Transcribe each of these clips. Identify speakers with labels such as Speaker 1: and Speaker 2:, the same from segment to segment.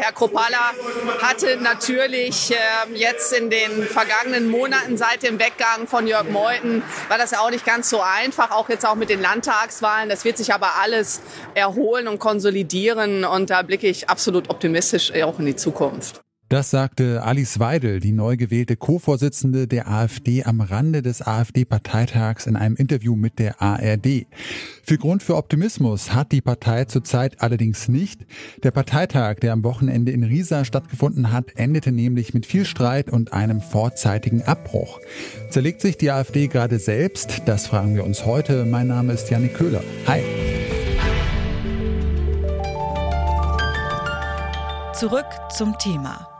Speaker 1: Herr Kropala hatte natürlich äh, jetzt in den vergangenen Monaten seit dem Weggang von Jörg Meuthen, war das ja auch nicht ganz so einfach, auch jetzt auch mit den Landtagswahlen. Das wird sich aber alles erholen und konsolidieren und da blicke ich absolut optimistisch auch in die Zukunft.
Speaker 2: Das sagte Alice Weidel, die neu gewählte Co-Vorsitzende der AfD am Rande des AfD-Parteitags in einem Interview mit der ARD. Viel Grund für Optimismus hat die Partei zurzeit allerdings nicht. Der Parteitag, der am Wochenende in Riesa stattgefunden hat, endete nämlich mit viel Streit und einem vorzeitigen Abbruch. Zerlegt sich die AfD gerade selbst? Das fragen wir uns heute. Mein Name ist Janik Köhler. Hi.
Speaker 3: Zurück zum Thema.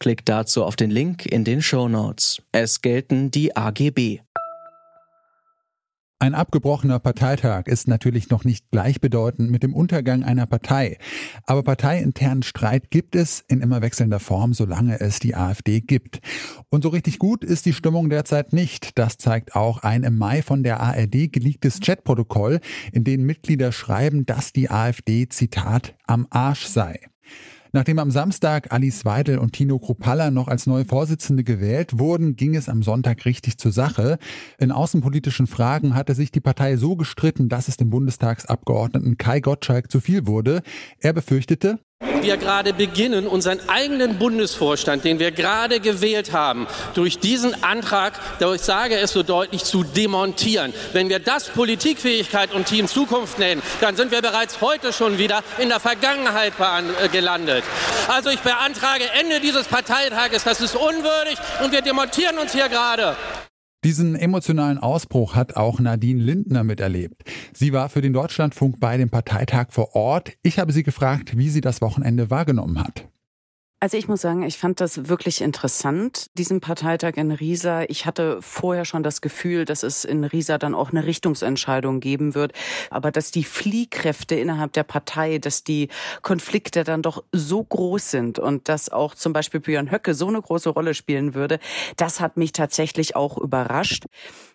Speaker 4: Klickt dazu auf den Link in den Show Notes. Es gelten die AGB.
Speaker 2: Ein abgebrochener Parteitag ist natürlich noch nicht gleichbedeutend mit dem Untergang einer Partei. Aber parteiinternen Streit gibt es in immer wechselnder Form, solange es die AfD gibt. Und so richtig gut ist die Stimmung derzeit nicht. Das zeigt auch ein im Mai von der ARD geleaktes Chatprotokoll, in dem Mitglieder schreiben, dass die AfD, Zitat, am Arsch sei. Nachdem am Samstag Alice Weidel und Tino Kruppalla noch als neue Vorsitzende gewählt wurden, ging es am Sonntag richtig zur Sache. In außenpolitischen Fragen hatte sich die Partei so gestritten, dass es dem Bundestagsabgeordneten Kai Gottschalk zu viel wurde. Er befürchtete,
Speaker 5: wir gerade beginnen, unseren eigenen Bundesvorstand, den wir gerade gewählt haben, durch diesen Antrag, ich sage es so deutlich, zu demontieren. Wenn wir das Politikfähigkeit und Team Zukunft nennen, dann sind wir bereits heute schon wieder in der Vergangenheit äh, gelandet. Also ich beantrage Ende dieses Parteitages, das ist unwürdig und wir demontieren uns hier gerade.
Speaker 2: Diesen emotionalen Ausbruch hat auch Nadine Lindner miterlebt. Sie war für den Deutschlandfunk bei dem Parteitag vor Ort. Ich habe sie gefragt, wie sie das Wochenende wahrgenommen hat.
Speaker 6: Also ich muss sagen, ich fand das wirklich interessant, diesen Parteitag in Riesa. Ich hatte vorher schon das Gefühl, dass es in Riesa dann auch eine Richtungsentscheidung geben wird. Aber dass die Fliehkräfte innerhalb der Partei, dass die Konflikte dann doch so groß sind und dass auch zum Beispiel Björn Höcke so eine große Rolle spielen würde, das hat mich tatsächlich auch überrascht.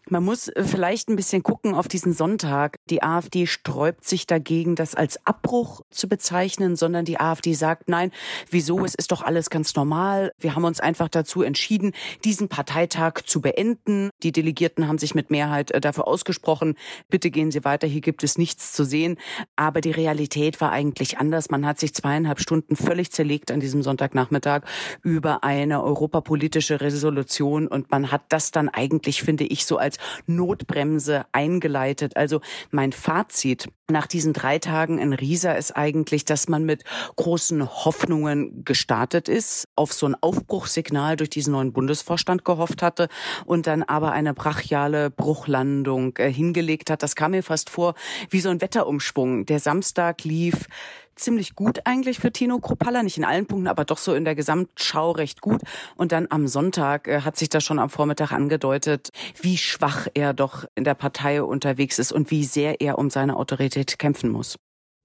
Speaker 6: Man muss vielleicht ein bisschen gucken auf diesen Sonntag. Die AfD sträubt sich dagegen, das als Abbruch zu bezeichnen, sondern die AfD sagt, nein, wieso, es ist doch alles ganz normal. Wir haben uns einfach dazu entschieden, diesen Parteitag zu beenden. Die Delegierten haben sich mit Mehrheit äh, dafür ausgesprochen, bitte gehen Sie weiter, hier gibt es nichts zu sehen. Aber die Realität war eigentlich anders. Man hat sich zweieinhalb Stunden völlig zerlegt an diesem Sonntagnachmittag über eine europapolitische Resolution und man hat das dann eigentlich, finde ich, so als als Notbremse eingeleitet. Also mein Fazit nach diesen drei Tagen in Riesa ist eigentlich, dass man mit großen Hoffnungen gestartet ist, auf so ein Aufbruchssignal durch diesen neuen Bundesvorstand gehofft hatte und dann aber eine brachiale Bruchlandung äh, hingelegt hat. Das kam mir fast vor wie so ein Wetterumschwung. Der Samstag lief ziemlich gut eigentlich für Tino Kropalla, nicht in allen Punkten, aber doch so in der Gesamtschau recht gut. Und dann am Sonntag äh, hat sich das schon am Vormittag angedeutet, wie schwach er doch in der Partei unterwegs ist und wie sehr er um seine Autorität kämpfen muss.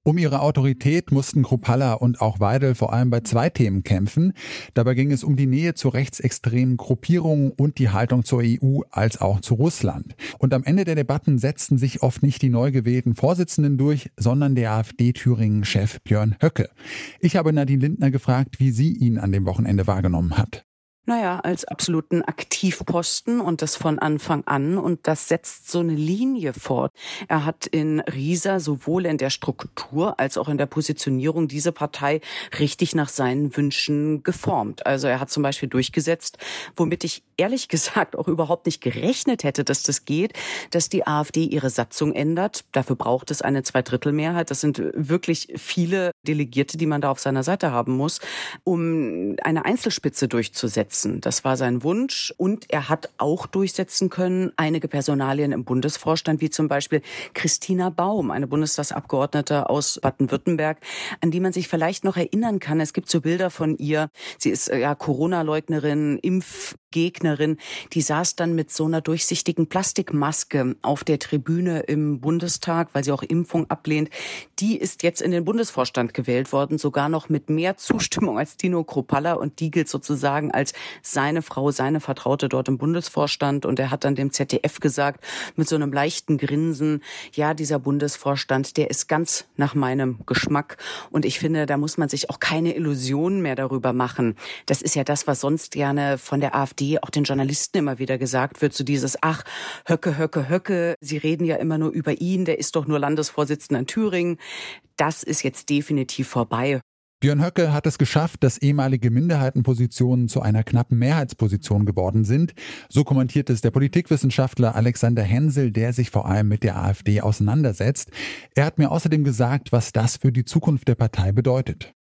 Speaker 2: Um ihre Autorität mussten Kruppalla und auch Weidel vor allem bei zwei Themen kämpfen. Dabei ging es um die Nähe zu rechtsextremen Gruppierungen und die Haltung zur EU als auch zu Russland. Und am Ende der Debatten setzten sich oft nicht die neu gewählten Vorsitzenden durch, sondern der AfD-Thüringen-Chef Björn Höcke. Ich habe Nadine Lindner gefragt, wie sie ihn an dem Wochenende wahrgenommen hat.
Speaker 6: Naja, als absoluten Aktivposten und das von Anfang an. Und das setzt so eine Linie fort. Er hat in Riesa sowohl in der Struktur als auch in der Positionierung diese Partei richtig nach seinen Wünschen geformt. Also er hat zum Beispiel durchgesetzt, womit ich ehrlich gesagt auch überhaupt nicht gerechnet hätte, dass das geht, dass die AfD ihre Satzung ändert. Dafür braucht es eine Zweidrittelmehrheit. Das sind wirklich viele Delegierte, die man da auf seiner Seite haben muss, um eine Einzelspitze durchzusetzen durchsetzen. Das war sein Wunsch. Und er hat auch durchsetzen können, einige Personalien im Bundesvorstand, wie zum Beispiel Christina Baum, eine Bundestagsabgeordnete aus Baden-Württemberg, an die man sich vielleicht noch erinnern kann. Es gibt so Bilder von ihr. Sie ist äh, ja Corona-Leugnerin, Impfgegnerin. Die saß dann mit so einer durchsichtigen Plastikmaske auf der Tribüne im Bundestag, weil sie auch Impfung ablehnt. Die ist jetzt in den Bundesvorstand gewählt worden, sogar noch mit mehr Zustimmung als Tino Kropalla und die gilt sozusagen als seine Frau, seine Vertraute dort im Bundesvorstand und er hat dann dem ZDF gesagt mit so einem leichten Grinsen, ja, dieser Bundesvorstand, der ist ganz nach meinem Geschmack und ich finde, da muss man sich auch keine Illusionen mehr darüber machen. Das ist ja das, was sonst gerne von der AfD auch den Journalisten immer wieder gesagt wird, so dieses, ach, Höcke, Höcke, Höcke, sie reden ja immer nur über ihn, der ist doch nur Landesvorsitzender in Thüringen. Das ist jetzt definitiv vorbei.
Speaker 2: Björn Höcke hat es geschafft, dass ehemalige Minderheitenpositionen zu einer knappen Mehrheitsposition geworden sind. So kommentiert es der Politikwissenschaftler Alexander Hensel, der sich vor allem mit der AfD auseinandersetzt. Er hat mir außerdem gesagt, was das für die Zukunft der Partei bedeutet.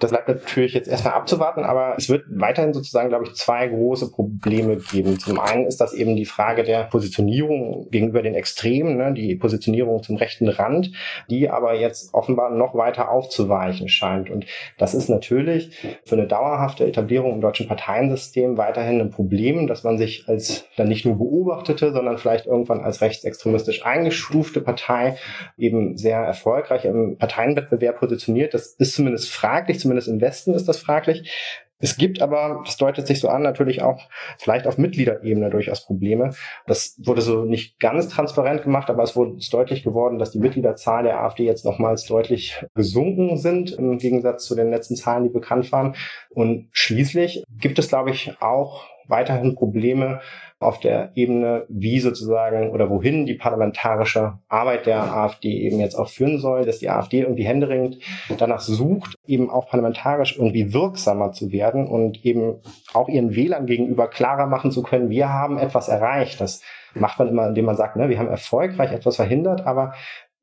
Speaker 7: Das bleibt natürlich jetzt erstmal abzuwarten, aber es wird weiterhin sozusagen, glaube ich, zwei große Probleme geben. Zum einen ist das eben die Frage der Positionierung gegenüber den Extremen, ne, die Positionierung zum rechten Rand, die aber jetzt offenbar noch weiter aufzuweichen scheint. Und das ist natürlich für eine dauerhafte Etablierung im deutschen Parteiensystem weiterhin ein Problem, dass man sich als dann nicht nur beobachtete, sondern vielleicht irgendwann als rechtsextremistisch eingestufte Partei eben sehr erfolgreich im Parteienwettbewerb positioniert. Das ist zumindest fraglich zumindest im Westen ist das fraglich. Es gibt aber, das deutet sich so an, natürlich auch vielleicht auf Mitgliederebene durchaus Probleme. Das wurde so nicht ganz transparent gemacht, aber es wurde deutlich geworden, dass die Mitgliederzahl der AfD jetzt nochmals deutlich gesunken sind im Gegensatz zu den letzten Zahlen, die bekannt waren. Und schließlich gibt es, glaube ich, auch weiterhin Probleme auf der Ebene, wie sozusagen oder wohin die parlamentarische Arbeit der AfD eben jetzt auch führen soll, dass die AfD irgendwie händeringend danach sucht, eben auch parlamentarisch irgendwie wirksamer zu werden und eben auch ihren Wählern gegenüber klarer machen zu können, wir haben etwas erreicht. Das macht man immer, indem man sagt, ne, wir haben erfolgreich etwas verhindert, aber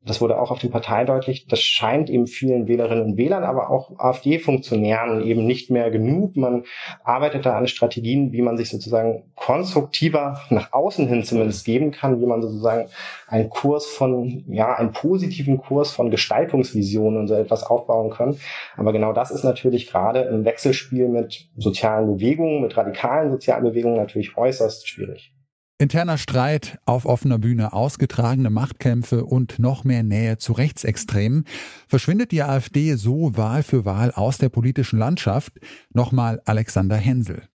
Speaker 7: das wurde auch auf dem Partei deutlich, das scheint eben vielen Wählerinnen und Wählern, aber auch AfD-Funktionären eben nicht mehr genug. Man arbeitet da an Strategien, wie man sich sozusagen konstruktiver nach außen hin zumindest geben kann, wie man sozusagen einen Kurs von, ja, einen positiven Kurs von Gestaltungsvisionen und so etwas aufbauen kann. Aber genau das ist natürlich gerade im Wechselspiel mit sozialen Bewegungen, mit radikalen sozialen Bewegungen natürlich äußerst schwierig.
Speaker 2: Interner Streit, auf offener Bühne ausgetragene Machtkämpfe und noch mehr Nähe zu Rechtsextremen. Verschwindet die AfD so Wahl für Wahl aus der politischen Landschaft? Nochmal Alexander Hensel.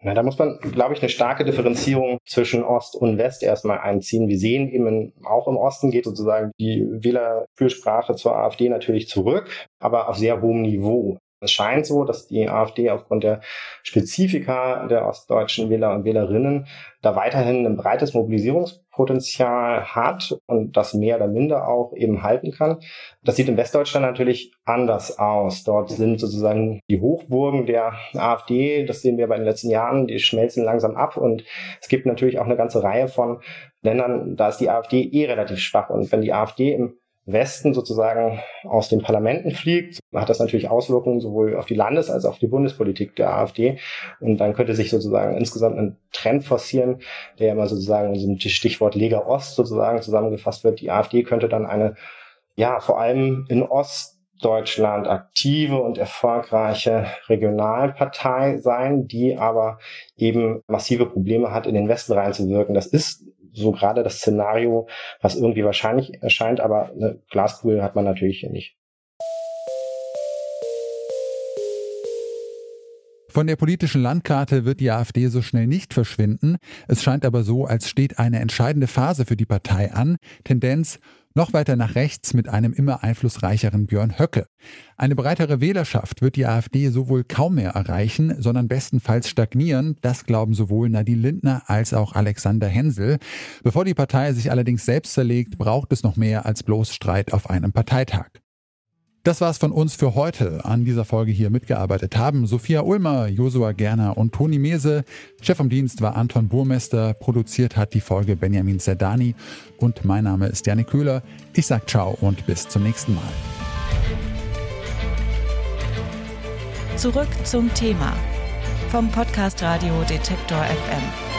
Speaker 7: Na, da muss man, glaube ich, eine starke Differenzierung zwischen Ost und West erstmal einziehen. Wir sehen eben, auch im Osten geht sozusagen die Wählerfürsprache zur AfD natürlich zurück, aber auf sehr hohem Niveau. Es scheint so, dass die AfD aufgrund der Spezifika der ostdeutschen Wähler und Wählerinnen da weiterhin ein breites Mobilisierungspotenzial hat und das mehr oder minder auch eben halten kann. Das sieht in Westdeutschland natürlich anders aus. Dort sind sozusagen die Hochburgen der AfD, das sehen wir bei den letzten Jahren, die schmelzen langsam ab und es gibt natürlich auch eine ganze Reihe von Ländern, da ist die AfD eh relativ schwach und wenn die AfD im Westen sozusagen aus den Parlamenten fliegt, hat das natürlich Auswirkungen sowohl auf die Landes- als auch auf die Bundespolitik der AfD. Und dann könnte sich sozusagen insgesamt ein Trend forcieren, der immer sozusagen in diesem Stichwort Lega Ost sozusagen zusammengefasst wird. Die AfD könnte dann eine, ja, vor allem in Ostdeutschland aktive und erfolgreiche Regionalpartei sein, die aber eben massive Probleme hat, in den Westen reinzuwirken. Das ist so gerade das Szenario, was irgendwie wahrscheinlich erscheint, aber eine Glaskugel hat man natürlich nicht.
Speaker 2: Von der politischen Landkarte wird die AfD so schnell nicht verschwinden. Es scheint aber so, als steht eine entscheidende Phase für die Partei an. Tendenz noch weiter nach rechts mit einem immer einflussreicheren Björn Höcke. Eine breitere Wählerschaft wird die AfD sowohl kaum mehr erreichen, sondern bestenfalls stagnieren. Das glauben sowohl Nadine Lindner als auch Alexander Hensel. Bevor die Partei sich allerdings selbst zerlegt, braucht es noch mehr als bloß Streit auf einem Parteitag. Das war's von uns für heute. An dieser Folge hier mitgearbeitet haben Sophia Ulmer, Josua Gerner und Toni Mese. Chef vom Dienst war Anton Burmester. Produziert hat die Folge Benjamin Zerdani. Und mein Name ist Janik Köhler. Ich sag ciao und bis zum nächsten Mal.
Speaker 3: Zurück zum Thema vom Podcast Radio Detektor FM.